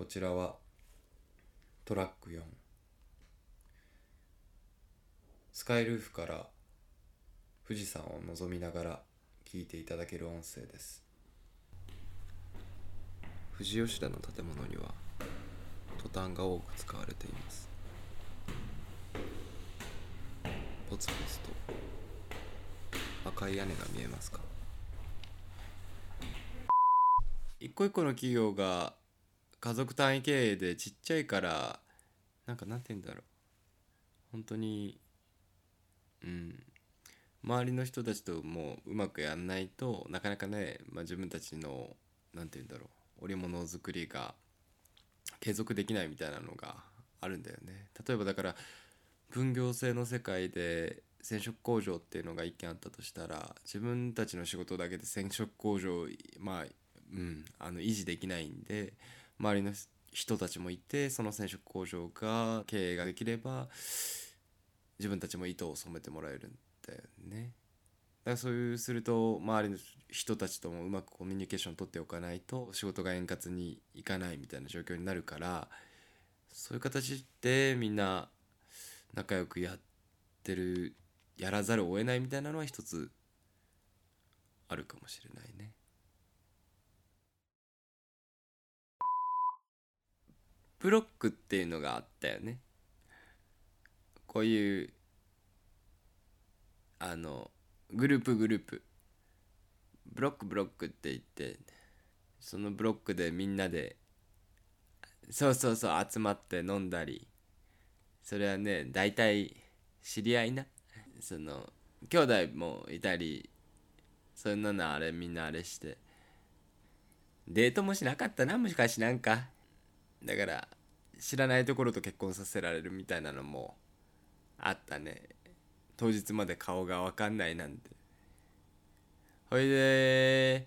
こちらはトラック4スカイルーフから富士山を望みながら聞いていただける音声です。富士吉田の建物にはトタンが多く使われています。ポツポツと赤い屋根が見えますか？一個一個の企業が家族単位経営でちっちゃいからなんかなんて言うんだろう。本当にうん。周りの人たちともううまくやんないとなかなかね、まあ、自分たちのなんて言うんだろう。織物作りが継続できないみたいなのがあるんだよね。例えばだから分業制の世界で染色工場っていうのが一軒あったとしたら自分たちの仕事だけで染色工場まあうんあの維持できないんで周りの人たちもいてその染色工場が経営ができれば自分たちも糸を染めてもらえるんだよね。だからそういうすると周りの人たちともうまくコミュニケーション取っておかないと仕事が円滑にいかないみたいな状況になるからそういう形でみんな仲良くやってるやらざるを得ないみたいなのは一つあるかもしれないね。ブロックっていうのがあったよね。こういうあのグループグループ。ブロックブロックって言ってそのブロックでみんなでそうそうそう集まって飲んだり。それはね大体知り合いな。その兄弟もいたり。そんなのあれみんなあれして。デートもしなかったなもしかしなんか。だから知らないところと結婚させられるみたいなのもあったね。当日まで顔が分かんないなんて。ほいで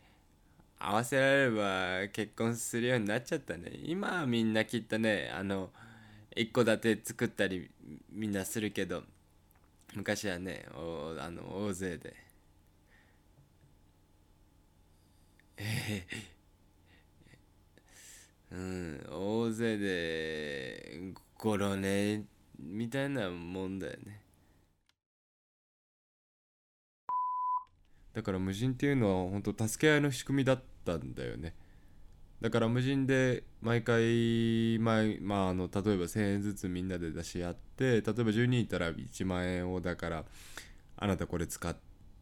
合わせられれば結婚するようになっちゃったね。今はみんなきっとねあの一戸建て作ったりみんなするけど昔はねおあの大勢で。ええうん。大勢でゴロねみたいなもんだよね。だから無人っていうのは本当助け合いの仕組みだったんだよね。だから無人で毎回毎、まあ、あの例えば1,000円ずつみんなで出し合って例えば10人いたら1万円をだからあなたこれ使っ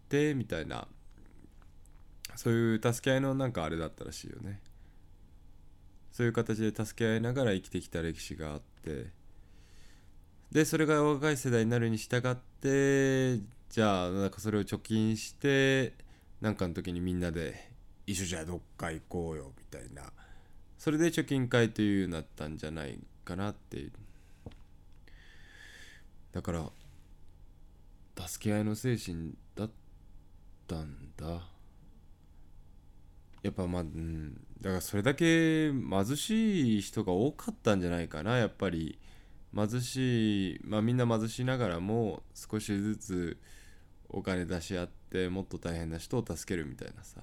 てみたいな。そういう助け合いのなんかあれだったらしいよね。そういう形で助け合いながら生きてきた歴史があってでそれが若い世代になるに従ってじゃあなんかそれを貯金してなんかの時にみんなで一緒じゃどっか行こうよみたいな。それで貯金会というようになったんじゃないかなっていう。だから助け合いの精神だったんやっぱまあ、うん、だからそれだけ貧しい人が多かったんじゃないかなやっぱり貧しいまあみんな貧しながらも少しずつお金出し合ってもっと大変な人を助けるみたいなさ。